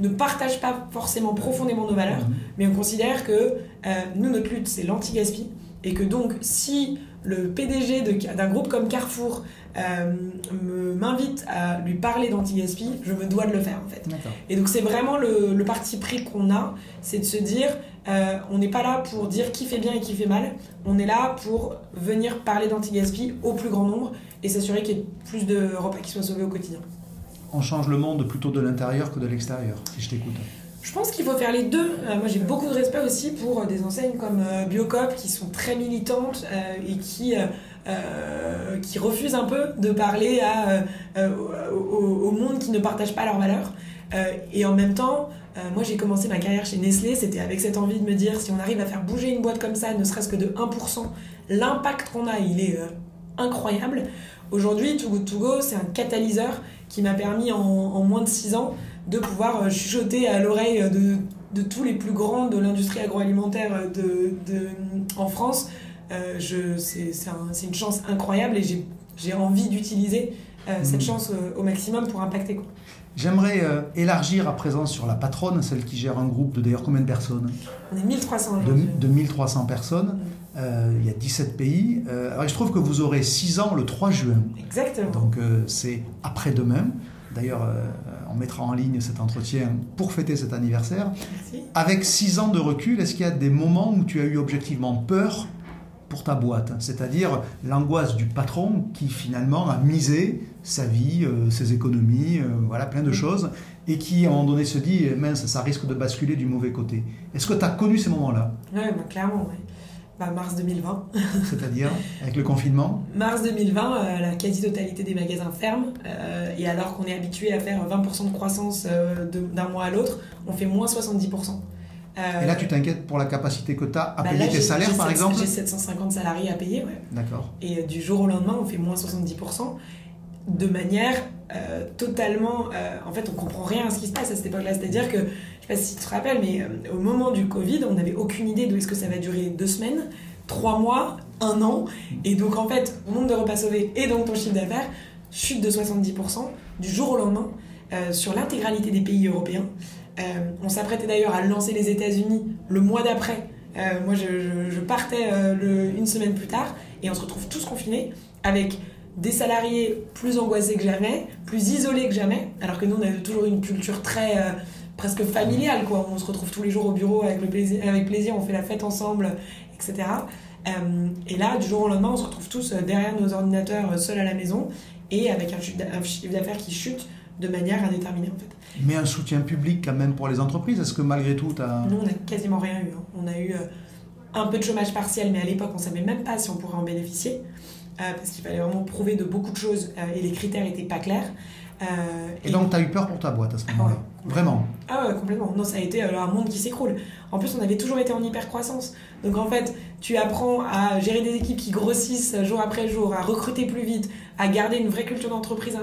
ne partagent pas forcément profondément nos valeurs, mhm. mais on considère que euh, nous, notre lutte, c'est l'anti-gaspi, et que donc, si le PDG d'un groupe comme Carrefour euh, m'invite à lui parler d'anti-gaspi, je me dois de le faire, en fait. Et donc, c'est vraiment le, parti pris qu'on a, c'est de se dire, euh, on n'est pas là pour dire qui fait bien et qui fait mal, on est là pour venir parler d'anti-gaspi au plus grand nombre, et s'assurer qu'il y ait plus de repas qui soient sauvés au quotidien on change le monde plutôt de l'intérieur que de l'extérieur, si je t'écoute. Je pense qu'il faut faire les deux. Euh, moi, j'ai beaucoup de respect aussi pour euh, des enseignes comme euh, Biocop qui sont très militantes et qui, qui refusent un peu de parler à, au, monde qui ne partage pas leurs valeurs. et en même temps, moi, j'ai commencé ma carrière chez Nestlé, c'était avec cette envie de me dire si on arrive à faire bouger une boîte comme ça, ne serait-ce que de 1%, l'impact qu'on a, il est incroyable. Aujourd'hui, Too Good To Go, c'est un catalyseur qui m'a permis en, moins de 6 ans de pouvoir chuchoter à l'oreille de, de, tous les plus grands de l'industrie agroalimentaire de, de, en France. c'est une chance incroyable et j'ai envie d'utiliser cette mmh. chance au maximum pour impacter. Quoi. J'aimerais euh, élargir à présent sur la patronne, celle qui gère un groupe de d'ailleurs combien de personnes? On est 1300 de, de 1300 personnes. Euh, il y a 17 pays. Euh, alors, je trouve que vous aurez 6 ans le 3 juin. Exactement. Donc c'est après-demain. D'ailleurs, on mettra en ligne cet entretien pour fêter cet anniversaire. Merci. Avec 6 ans de recul, est-ce qu'il y a des moments où tu as eu objectivement peur pour ta boîte, c'est-à-dire l'angoisse du patron qui finalement a misé sa vie, euh, ses économies, euh, voilà, plein de choses, et qui à un moment donné se dit, mince, ça risque de basculer du mauvais côté. Est-ce que tu as connu ces moments-là? Oui, bah, clairement, oui. Bah, mars 2020. *laughs* C'est-à-dire avec le confinement Mars 2020, euh, la quasi-totalité des magasins ferment. et alors qu'on est habitué à faire 20% de croissance d'un mois à l'autre, on fait moins 70%. Et là, tu t'inquiètes pour la capacité que tu as à bah payer tes salaires, par exemple J'ai 750 salariés à payer, ouais. D'accord. Et euh, du jour au lendemain, on fait moins 70% de manière euh, totalement. Euh, en fait, on comprend rien à ce qui se passe à cette époque-là. C'est-à-dire que, je sais pas si tu te rappelles, mais au moment du Covid, on n'avait aucune idée d'où est-ce que ça va durer deux semaines, trois mois, un an. Et donc, en fait, nombre de repas sauvés et donc ton chiffre d'affaires chute de 70% du jour au lendemain sur l'intégralité des pays européens. Euh, on s'apprêtait d'ailleurs à lancer les États-Unis le mois d'après. Euh, moi, je, partais euh, une semaine plus tard et on se retrouve tous confinés avec des salariés plus angoissés que jamais, plus isolés que jamais, alors que nous, on a toujours une culture très presque familiale, quoi. On se retrouve tous les jours au bureau avec, le plaisir, avec plaisir, on fait la fête ensemble, etc. et là, du jour au lendemain, on se retrouve tous derrière nos ordinateurs, seuls à la maison, et avec un chiffre d'affaires qui chute de manière indéterminée, en fait. Mais un soutien public quand même pour les entreprises, est-ce que malgré tout, tu as... Nous, on n'a quasiment rien eu. Hein. On a eu euh, un peu de chômage partiel, mais à l'époque, on ne savait même pas si on pourrait en bénéficier, euh, parce qu'il fallait vraiment prouver de beaucoup de choses euh, et les critères n'étaient pas clairs. et, donc, tu as eu peur pour ta boîte à ce moment-là Vraiment Ah ouais, complètement. Non, ça a été un monde qui s'écroule. En plus, on avait toujours été en hyper-croissance. Donc, en fait, tu apprends à gérer des équipes qui grossissent jour après jour, à recruter plus vite, à garder une vraie culture d'entreprise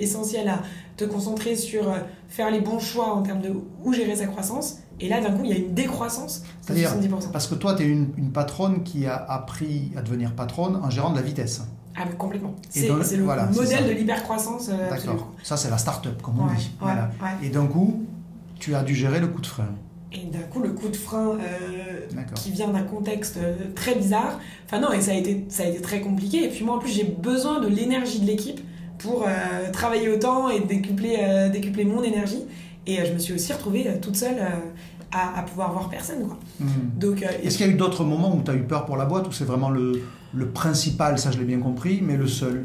essentielle, à te concentrer sur euh, faire les bons choix en termes de où gérer sa croissance. Et là, d'un coup, il y a une décroissance de 70%. Parce que toi, tu es une, patronne qui a appris à devenir patronne en gérant de la vitesse. Ah, complètement. C'est le modèle de l'hypercroissance. Euh, D'accord. Ça, c'est la start-up, comme on dit. voilà. Et d'un coup, tu as dû gérer le coup de frein. Et d'un coup, le coup de frein euh, qui vient d'un contexte très bizarre. Enfin, non, et ça a, été, ça a été très compliqué. Et puis, moi, en plus, j'ai besoin de l'énergie de l'équipe pour euh, travailler autant et décupler, euh, décupler mon énergie. Et euh, je me suis aussi retrouvée toute seule à, pouvoir voir personne. Quoi. Hmm. Donc, Est-ce qu'il y a eu d'autres moments où tu as eu peur pour la boîte ou c'est vraiment le, le principal, ça je l'ai bien compris, mais le seul?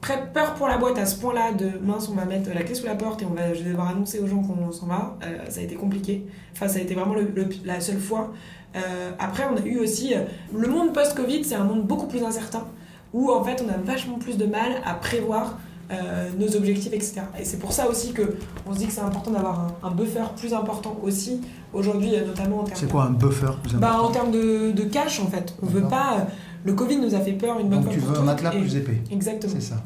Très peur pour la boîte à ce point-là de mince, on va mettre la clé sous la porte et on va, je vais devoir annoncer aux gens qu'on s'en va. ça a été compliqué. Enfin, ça a été vraiment la seule fois. après, on a eu aussi le monde post-Covid, c'est un monde beaucoup plus incertain où en fait on a vachement plus de mal à prévoir euh, nos objectifs, etc. Et c'est pour ça aussi que on se dit que c'est important d'avoir un, buffer plus important aussi aujourd'hui, euh, notamment en termes. C'est quoi un buffer plus bah, En termes de, de, cash en fait. On veut pas. Euh, le Covid nous a fait peur une bonne Donc tu veux un matelas plus épais. Exactement. C'est ça.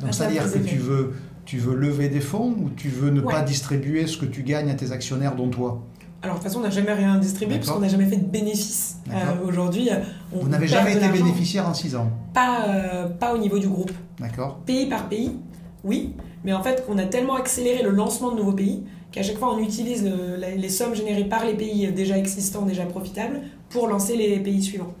Donc c'est-à-dire que tu veux, tu veux lever des fonds ou tu veux ne pas distribuer ce que tu gagnes à tes actionnaires dont toi? Alors de toute façon, on n'a jamais rien distribué parce qu'on n'a jamais fait de bénéfice. Euh, aujourd'hui, on Vous n'avez jamais été bénéficiaire en 6 ans pas, euh, pas au niveau du groupe. D'accord. Pays par pays, oui. Mais en fait, on a tellement accéléré le lancement de nouveaux pays qu'à chaque fois, on utilise les sommes générées par les pays déjà existants, déjà profitables, pour lancer les pays suivants.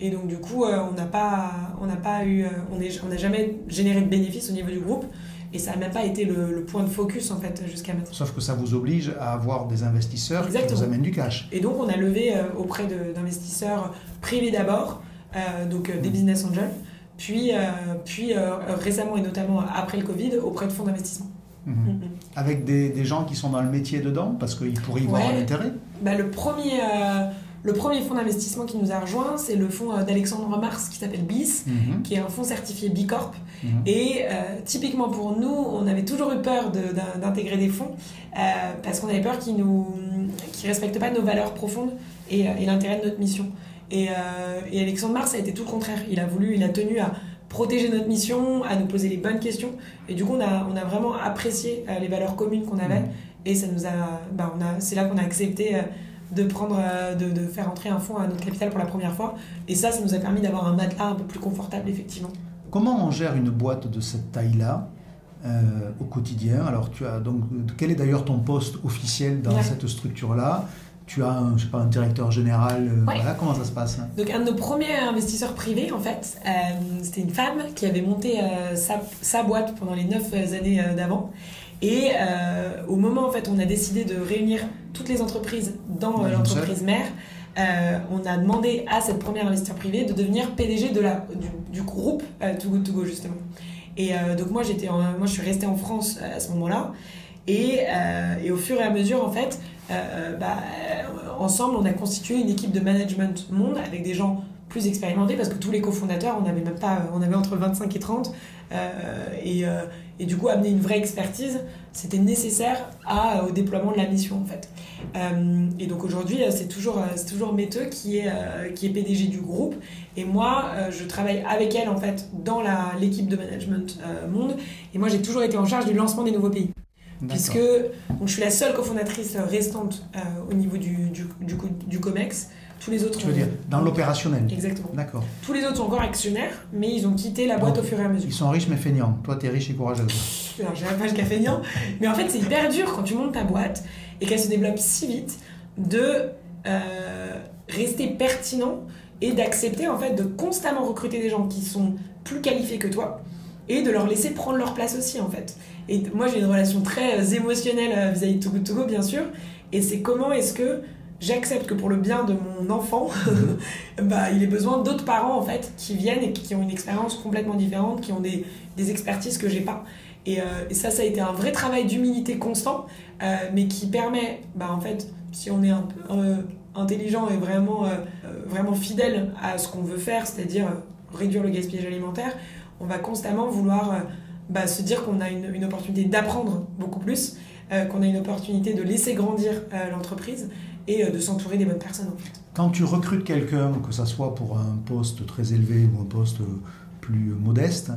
Et donc, du coup, euh, on n'a pas, on n'a pas eu, on n'a jamais généré de bénéfices au niveau du groupe. Et ça n'a même pas été le, point de focus en fait jusqu'à maintenant. Sauf que ça vous oblige à avoir des investisseurs qui vous amènent du cash. Et donc on a levé euh, auprès d'investisseurs privés d'abord, euh, donc euh, des mmh. business angels, puis, puis récemment et notamment après le Covid auprès de fonds d'investissement. Mmh. Mmh, Avec des, des, gens qui sont dans le métier dedans parce qu'ils pourraient y voir un intérêt bah, Le premier Le premier fonds d'investissement qui nous a rejoint, c'est le fonds d'Alexandre Mars qui s'appelle BIS, Mhm. qui est un fonds certifié B Corp. Mhm. Et euh, typiquement pour nous, on avait toujours eu peur de- d'intégrer des fonds euh, parce qu'on avait peur qu'ils nous qu'ils respectent pas nos valeurs profondes et, euh, et l'intérêt de notre mission. Et, euh, et Alexandre Mars, a été tout le contraire. Il a voulu, il a tenu à protéger notre mission, à nous poser les bonnes questions. Et du coup, on a, on a vraiment apprécié euh, les valeurs communes qu'on avait. Mhm. Et ça nous a, bah, on a, c'est là qu'on a accepté euh, de prendre, euh, de, de faire entrer un fonds à notre capital pour la première fois. Et ça, ça nous a permis d'avoir un matelas un peu plus confortable, effectivement. Comment on gère une boîte de cette taille-là euh, au quotidien Alors, tu as donc quel est d'ailleurs ton poste officiel dans Ouais. cette structure-là Tu as, un, je sais pas, un directeur général. euh, Ouais. Voilà, comment ça se passe Donc un de nos premiers investisseurs privés, en fait, euh, c'était une femme qui avait monté euh, sa, sa boîte pendant les neuf années d'avant. Et euh, au moment, en fait, on a décidé de réunir toutes les entreprises dans euh, l'entreprise mère. euh, on a demandé à cette première investisseur privée de devenir PDG de la, du, du groupe Too Good To Go, justement. Et donc moi, j'étais moi, je suis restée en France à ce moment-là. Et, et au fur et à mesure, en fait, bah, ensemble, on a constitué une équipe de management monde avec des gens plus expérimentés parce que tous les cofondateurs, on avait même pas, on avait entre 25 et 30. euh, et, euh, et du coup, amener une vraie expertise, c'était nécessaire à, au déploiement de la mission, en fait. Euh, et donc aujourd'hui, euh, c'est toujours, euh, c'est toujours Méteux qui est, euh, qui est PDG du groupe. Et moi, euh, je travaille avec elle, en fait, dans la- l'équipe de management euh, monde. Et moi, j'ai toujours été en charge du lancement des nouveaux pays D'accord. puisque donc, je suis la seule cofondatrice restante euh, au niveau du, du, du COMEX. Tous les autres Tu veux ont- dire dans l'opérationnel Exactement. D'accord. Tous les autres sont encore actionnaires, mais ils ont quitté la boîte Donc, au fur et à mesure. Ils sont riches mais feignants. Toi, tu es riche et courageuse. Alors, j'ai pas jusqu'à feignant, mais en fait, c'est hyper dur quand tu montes ta boîte et qu'elle se développe si vite de euh, rester pertinent et d'accepter en fait de constamment recruter des gens qui sont plus qualifiés que toi et de leur laisser prendre leur place aussi en fait. Et moi j'ai une relation très euh, émotionnelle euh, vis-à-vis de Togo Togo bien sûr et c'est comment est-ce que j'accepte que pour le bien de mon enfant *laughs* bah, il ait besoin d'autres parents en fait qui viennent et qui ont une expérience complètement différente, qui ont des, des expertises que j'ai pas. Et, euh, et ça, ça a été un vrai travail d'humilité constant, euh, mais qui permet, bah, en fait, si on est un peu euh, intelligent et vraiment, vraiment fidèle à ce qu'on veut faire, c'est-à-dire réduire le gaspillage alimentaire, on va constamment vouloir bah, se dire qu'on a une, une opportunité d'apprendre beaucoup plus, qu'on a une opportunité de laisser grandir l'entreprise et euh, de s'entourer des bonnes personnes. En fait. Quand tu recrutes quelqu'un, que ça soit pour un poste très élevé ou un poste plus modeste,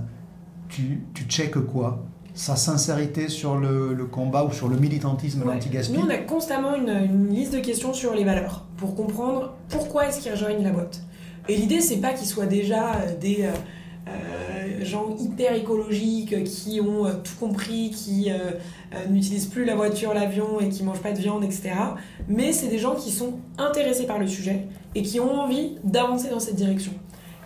tu, tu checkes quoi? Sa sincérité sur le, le combat ou sur le militantisme Ouais. anti-gaspi Nous, on a constamment une, une liste de questions sur les valeurs pour comprendre pourquoi est-ce qu'ils rejoignent la boîte. Et l'idée, c'est pas qu'ils soient déjà euh, des euh, gens hyper écologiques euh, qui ont euh, tout compris, qui euh, euh, n'utilisent plus la voiture, l'avion et qui mangent pas de viande, etc. Mais c'est des gens qui sont intéressés par le sujet et qui ont envie d'avancer dans cette direction.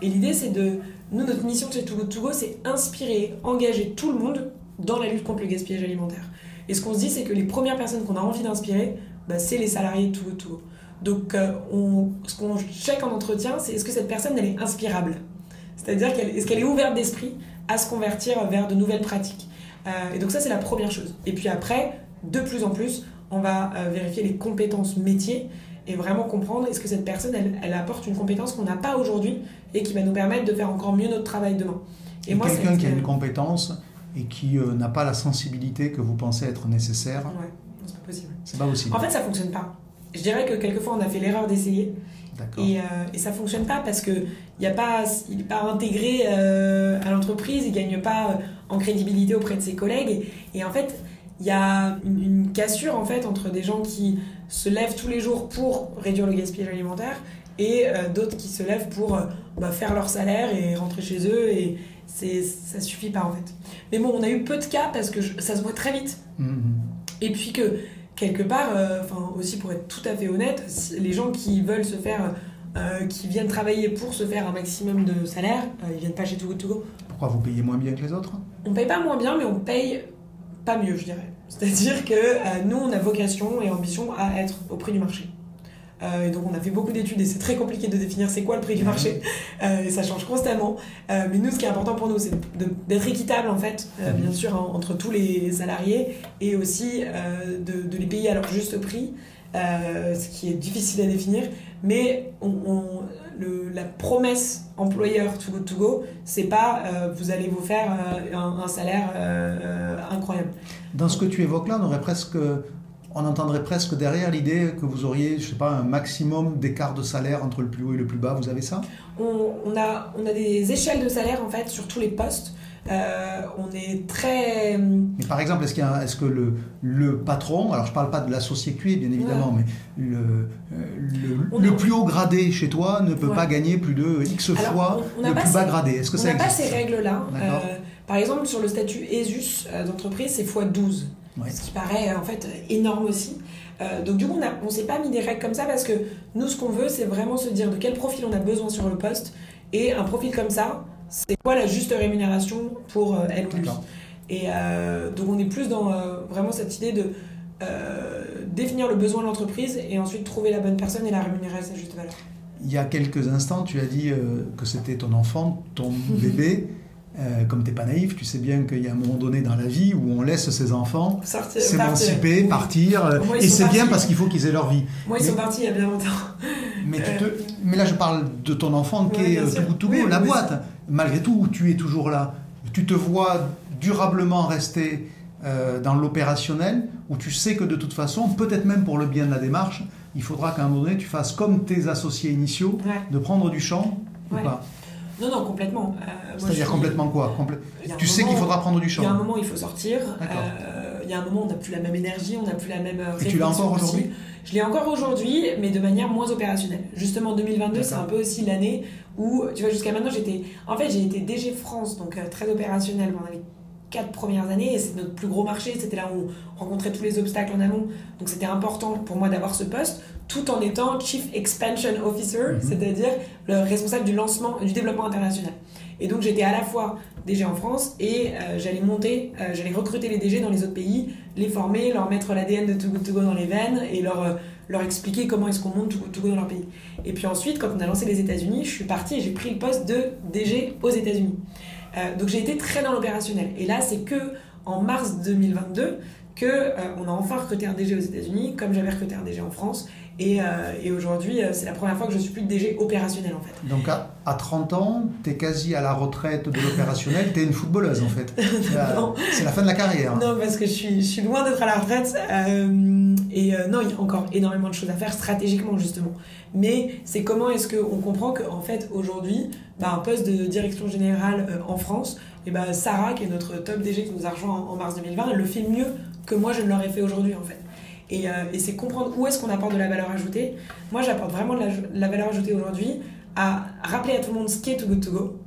Et l'idée, c'est de. Nous, notre mission chez Too Good To Go, c'est inspirer, engager tout le monde dans la lutte contre le gaspillage alimentaire. Et ce qu'on se dit, c'est que les premières personnes qu'on a envie d'inspirer, bah, c'est les salariés de Too Good To Go. Donc, euh, on, ce qu'on check en entretien, c'est est-ce que cette personne, elle est inspirable? C'est-à-dire, qu'elle, est-ce qu'elle est ouverte d'esprit à se convertir vers de nouvelles pratiques Euh, Et donc ça, c'est la première chose. Et puis après, de plus en plus, on va euh, vérifier les compétences métiers et vraiment comprendre est-ce que cette personne, elle, elle apporte une compétence qu'on n'a pas aujourd'hui et qui va nous permettre de faire encore mieux notre travail demain. Et moi, ça quelqu'un qui a une compétence et qui euh, n'a pas la sensibilité que vous pensez être nécessaire, Ouais, non, c'est pas possible. c'est pas possible. En fait, ça fonctionne pas. Je dirais que quelquefois, on a fait l'erreur d'essayer. Et, euh, et ça fonctionne pas parce que il pas, n'est pas intégré euh, à l'entreprise, il gagne pas euh, en crédibilité auprès de ses collègues et, et en fait, il y a une, une cassure en fait entre des gens qui se lèvent tous les jours pour réduire le gaspillage alimentaire et euh, d'autres qui se lèvent pour bah, faire leur salaire et rentrer chez eux et ça suffit pas en fait. Mais bon, on a eu peu de cas parce que je- ça se voit très vite. Mhm. Et puis que, quelque part, euh, enfin aussi pour être tout à fait honnête, si- les gens qui veulent se faire, euh, qui viennent travailler pour se faire un maximum de salaire, euh, ils viennent pas chez Too Good To Go. Pourquoi vous payez moins bien que les autres? On paye pas moins bien, mais on paye pas mieux, je dirais. C'est-à-dire que nous, on a vocation et ambition à être au prix du marché. Euh, et donc on a fait beaucoup d'études et c'est très compliqué de définir c'est quoi le prix du marché Euh, et ça change constamment. Euh, mais nous ce qui est important pour nous c'est d'être équitable en fait, Mhm. bien sûr en- entre tous les salariés et aussi de, de les payer à leur juste prix ce qui est difficile à définir, mais la promesse employeur to go to go, c'est pas vous allez vous faire un, salaire incroyable. Dans ce que tu évoques là, on aurait presque on entendrait presque derrière l'idée que vous auriez, je sais pas, un maximum d'écart de salaire entre le plus haut et le plus bas. Vous avez ça? On, a, on a des échelles de salaire en fait sur tous les postes. Euh, on est très. Mais par exemple, est-ce, qu'il est-ce que le, le, patron, alors je ne parle pas de l'associé QI bien évidemment, mais le, euh, le, plus haut gradé chez toi ne peut pas gagner plus de X fois le plus bas gradé. Est-ce que on n'a pas ces règles-là. Euh, par exemple, sur le statut ESUS d'entreprise, c'est x12 ce qui paraît en fait énorme aussi. Euh, donc du coup, on ne s'est pas mis des règles comme ça parce que nous, ce qu'on veut, c'est vraiment se dire de quel profil on a besoin sur le poste. Et un profil comme ça, c'est quoi la juste rémunération pour euh, elle ou lui. Et euh, donc on est plus dans vraiment cette idée de définir le besoin de l'entreprise et ensuite trouver la bonne personne et la rémunérer à sa juste valeur. Il y a quelques instants, tu as dit que c'était ton enfant, ton *laughs* bébé. Euh, comme tu n'es pas naïf, tu sais bien qu'il y a un moment donné dans la vie où on laisse ses enfants s'émanciper, partir, euh, et c'est bien parce qu'il faut qu'ils aient leur vie. Moi, ils sont partis il y a bien longtemps. Mais, mais là, je parle de ton enfant qui est tout tout oui, la boîte. Malgré tout, tu es toujours là. Tu te vois durablement rester euh, dans l'opérationnel, où tu sais que de toute façon, peut-être même pour le bien de la démarche, il faudra qu'à un moment donné, tu fasses comme tes associés initiaux, de prendre du champ ou pas. Non, non, complètement. Euh, C'est-à-dire complètement quoi Tu sais qu'il faudra prendre du champ. Il y a un moment, il faut sortir. Euh, il y a un moment, on n'a plus la même énergie, on n'a plus la même. Et tu l'as encore aujourd'hui Je l'ai encore aujourd'hui, mais de manière moins opérationnelle. Justement, 2022, c'est un peu aussi l'année où, tu vois, jusqu'à maintenant, j'étais. En fait, j'ai été DG France, donc euh, très opérationnelle pendant les quatre premières années, et c'est notre plus gros marché. C'était là où on rencontrait tous les obstacles en amont. Donc, c'était important pour moi d'avoir ce poste tout en étant Chief Expansion Officer, mhm. c'est-à-dire le responsable du lancement, du développement international. Et donc j'étais à la fois DG en France et euh, j'allais monter, euh, j'allais recruter les DG dans les autres pays, les former, leur mettre l'ADN de Too Good To Go dans les veines et leur, euh, leur expliquer comment est-ce qu'on monte Too Good To Go dans leur pays. Et puis ensuite, quand on a lancé les États-Unis, je suis partie et j'ai pris le poste de DG aux États-Unis. donc j'ai été très dans l'opérationnel. Et là, c'est que en mars 2022 que on a enfin recruté un DG aux États-Unis, comme j'avais recruté un DG en France, euh, et, aujourd'hui, euh, c'est la première fois que je suis plus DG opérationnel en fait. Donc à, à 30 ans, tu es quasi à la retraite de l'opérationnel, tu es une footballeuse en fait. *laughs* c'est la fin de la carrière. Non, parce que je suis, je suis loin d'être à la retraite. Euh, et non, il y a encore énormément de choses à faire stratégiquement justement. Mais c'est comment est-ce qu'on comprend qu'en fait aujourd'hui, bah, un poste de direction générale en France, et bah, Sarah, qui est notre top DG qui nous a rejoint en, en mars 2020, elle le fait mieux que moi je ne l'aurais fait aujourd'hui en fait. Euh, et, c'est comprendre où est-ce qu'on apporte de la valeur ajoutée. Moi, j'apporte vraiment de la, valeur ajoutée aujourd'hui à rappeler à tout le monde ce qu'est Too Good To Go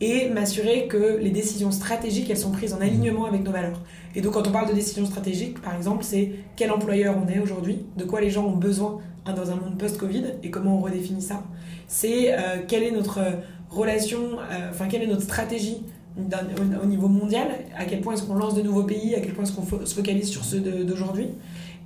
et m'assurer que les décisions stratégiques, elles sont prises en alignement avec nos valeurs. Et donc, quand on parle de décisions stratégiques, par exemple, c'est quel employeur on est aujourd'hui, de quoi les gens ont besoin dans un monde post-Covid et comment on redéfinit ça. C'est euh, quelle est notre relation, euh, enfin, quelle est notre stratégie au, niveau mondial, à quel point est-ce qu'on lance de nouveaux pays, à quel point est-ce qu'on se focalise sur ceux d'aujourd'hui.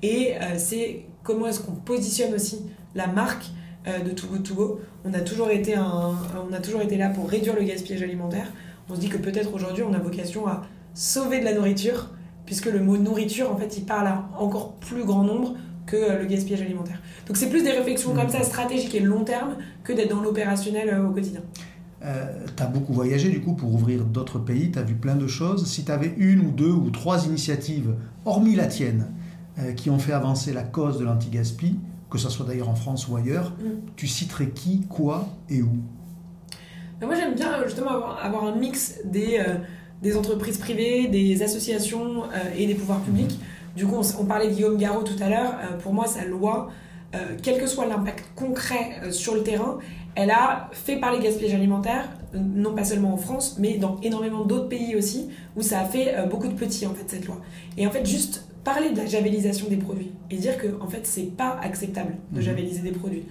Et euh, c'est comment est-ce qu'on positionne aussi la marque euh, de Too Good To Go. On a, toujours été un, on a toujours été là pour réduire le gaspillage alimentaire. On se dit que peut-être aujourd'hui on a vocation à sauver de la nourriture, puisque le mot nourriture, en fait, il parle à encore plus grand nombre que euh, le gaspillage alimentaire. Donc c'est plus des réflexions comme ça, stratégiques et long terme, que d'être dans l'opérationnel au quotidien. Euh, tu as beaucoup voyagé du coup pour ouvrir d'autres pays, tu as vu plein de choses. Si tu avais une ou deux ou trois initiatives, hormis la tienne, qui ont fait avancer la cause de l'anti-gaspi, que ce soit d'ailleurs en France ou ailleurs, mm. tu citerais qui, quoi et où? Moi j'aime bien euh, justement avoir, un mix des, euh, des entreprises privées, des associations et des pouvoirs publics. Mm. Du coup, on, parlait de Guillaume Garot tout à l'heure. pour moi, sa loi, quel que soit l'impact concret sur le terrain, elle a fait parler gaspillage alimentaire, non pas seulement en France, mais dans énormément d'autres pays aussi, où ça a fait beaucoup de petits, en fait, cette loi. Et en fait, juste parler de la javelisation des produits et dire que en fait c'est pas acceptable de mhm. javeliser des produits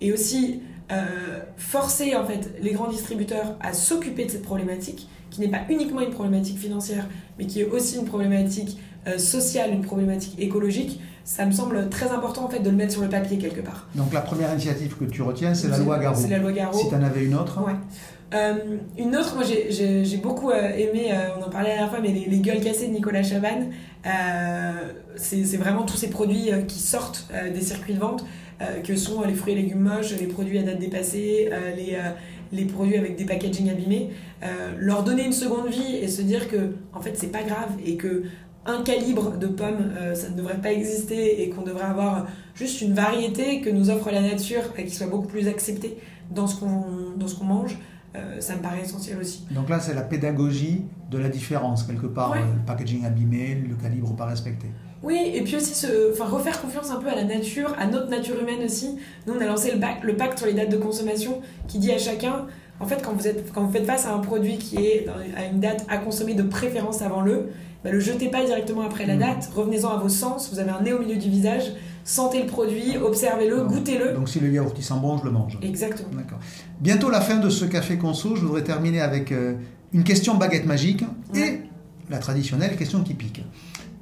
et aussi euh, forcer en fait les grands distributeurs à s'occuper de cette problématique qui n'est pas uniquement une problématique financière, mais qui est aussi une problématique euh, sociale, une problématique écologique, ça me semble très important en fait de le mettre sur le papier quelque part. Donc la première initiative que tu retiens, c'est la loi Garot. C'est la loi Garot. Si tu en avais une autre ouais. Euh, une autre, moi j'ai beaucoup euh, aimé, on en parlait la dernière fois, mais les, gueules cassées de Nicolas Chaban, c'est vraiment tous ces produits qui sortent des circuits de vente, que sont les fruits et légumes moches, les produits à date dépassée, les, produits avec des packaging abîmés, leur donner une seconde vie et se dire que en fait c'est pas grave et que un calibre de pommes, euh, ça ne devrait pas exister et qu'on devrait avoir juste une variété que nous offre la nature et qui soit beaucoup plus acceptée dans ce qu'on mange, euh, ça me paraît essentiel aussi. Donc là, c'est la pédagogie de la différence, quelque part, euh, le packaging abîmé, le calibre pas respecté. Oui, et puis aussi se, enfin, refaire confiance un peu à la nature, à notre nature humaine aussi. Nous, on a lancé le, le pacte sur les dates de consommation qui dit à chacun, en fait, quand vous, êtes, quand vous faites face à un produit qui est à une date à consommer de préférence avant le, bah, le jetez pas directement après la mm. date, revenez-en à vos sens, vous avez un nez au milieu du visage, sentez le produit, observez-le, goûtez-le. Donc si le yaourt il sent bon, je le mange. Exactement. D'accord. Bientôt la fin de ce café conso, je voudrais terminer avec euh, une question baguette magique et la traditionnelle question qui pique.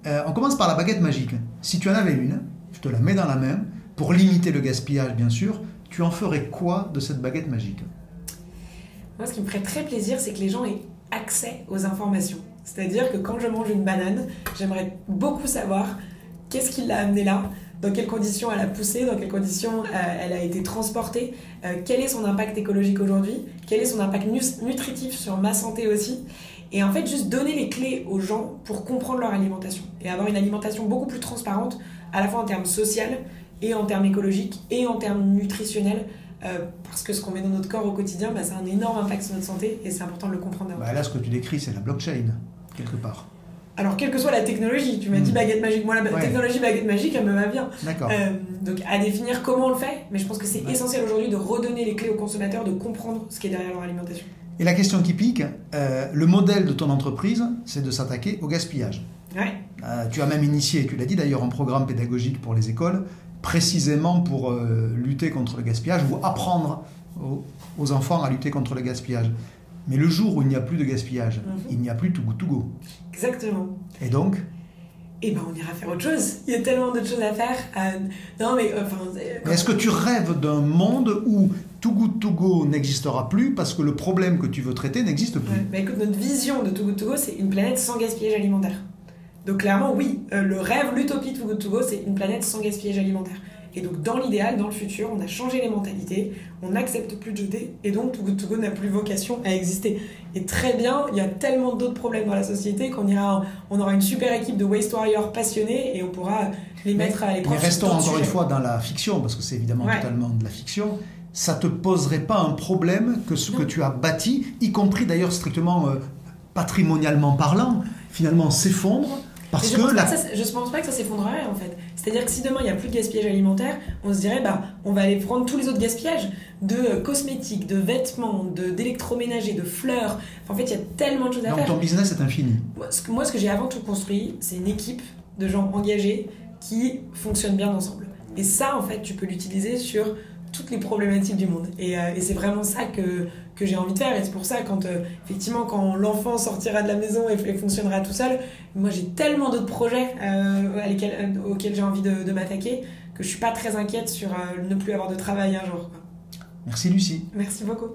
Euh, on commence par la baguette magique. Si tu en avais une, je te la mets dans la main, pour limiter le gaspillage bien sûr, tu en ferais quoi de cette baguette magique? Moi ce qui me ferait très plaisir, c'est que les gens aient accès aux informations. C'est-à-dire que quand je mange une banane, j'aimerais beaucoup savoir qu'est-ce qui l'a amenée là, dans quelles conditions elle a poussé, dans quelles conditions euh, elle a été transportée, euh, quel est son impact écologique aujourd'hui, quel est son impact nutritif sur ma santé aussi. Et en fait, juste donner les clés aux gens pour comprendre leur alimentation et avoir une alimentation beaucoup plus transparente, à la fois en termes social et en termes écologiques et en termes nutritionnels. Euh, parce que ce qu'on met dans notre corps au quotidien, bah, ça a un énorme impact sur notre santé et c'est important de le comprendre. Bah là, ce que tu décris, c'est la blockchain quelque part. Alors, quelle que soit la technologie, tu m'as dit hmm. baguette magique. Moi, la technologie baguette magique, elle me va bien. D'accord. Euh, donc, à définir comment on le fait, mais je pense que c'est essentiel aujourd'hui de redonner les clés aux consommateurs, de comprendre ce qui est derrière leur alimentation. Et la question qui pique, euh, le modèle de ton entreprise, c'est de s'attaquer au gaspillage. Ouais. Euh, tu as même initié, tu l'as dit d'ailleurs, un programme pédagogique pour les écoles, précisément pour lutter contre le gaspillage ou apprendre aux, aux enfants à lutter contre le gaspillage. Mais le jour où il n'y a plus de gaspillage, mhm. il n'y a plus Too Good To Go. Exactement. Et donc eh ben, on ira faire autre chose. Il y a tellement d'autres choses à faire. Euh, non, mais euh, enfin. Est-ce que tu rêves d'un monde où Too Good To Go n'existera plus parce que le problème que tu veux traiter n'existe plus? Bah, écoute, notre vision de Too Good To Go, c'est une planète sans gaspillage alimentaire. Donc clairement, oui, euh, le rêve, l'utopie Too Good To Go, c'est une planète sans gaspillage alimentaire. Et donc, dans l'idéal, dans le futur, on a changé les mentalités, on n'accepte plus de jeter, et donc Too Good To Go n'a plus vocation à exister. Et très bien, il y a tellement d'autres problèmes dans la société qu'on ira, on aura une super équipe de Waste Warriors passionnés et on pourra les mettre à l'épreuve. Mais restons encore une fois dans la fiction, parce que c'est évidemment totalement de la fiction. Ça te poserait pas un problème que ce que tu as bâti, y compris d'ailleurs strictement euh, patrimonialement parlant, finalement s'effondre parce que, je pense pense pas que ça s'effondrerait en fait. C'est-à-dire que si demain il n'y a plus de gaspillage alimentaire, on se dirait bah on va aller prendre tous les autres gaspillages de euh, cosmétiques, de vêtements, de d'électroménager, de fleurs. en fait, il y a tellement de choses à faire. ton business est infini. Moi, ce que, moi, ce que j'ai avant tout construit, c'est une équipe de gens engagés qui fonctionnent bien ensemble. Et ça, en fait, tu peux l'utiliser sur toutes les problématiques du monde. Et, euh, et c'est vraiment ça que, que j'ai envie de faire. Et c'est pour ça, quand euh, effectivement, quand l'enfant sortira de la maison et, fonctionnera tout seul, moi j'ai tellement d'autres projets euh, auxquels j'ai envie de, m'attaquer que je suis pas très inquiète sur ne plus avoir de travail un jour. Merci Lucie. Merci beaucoup.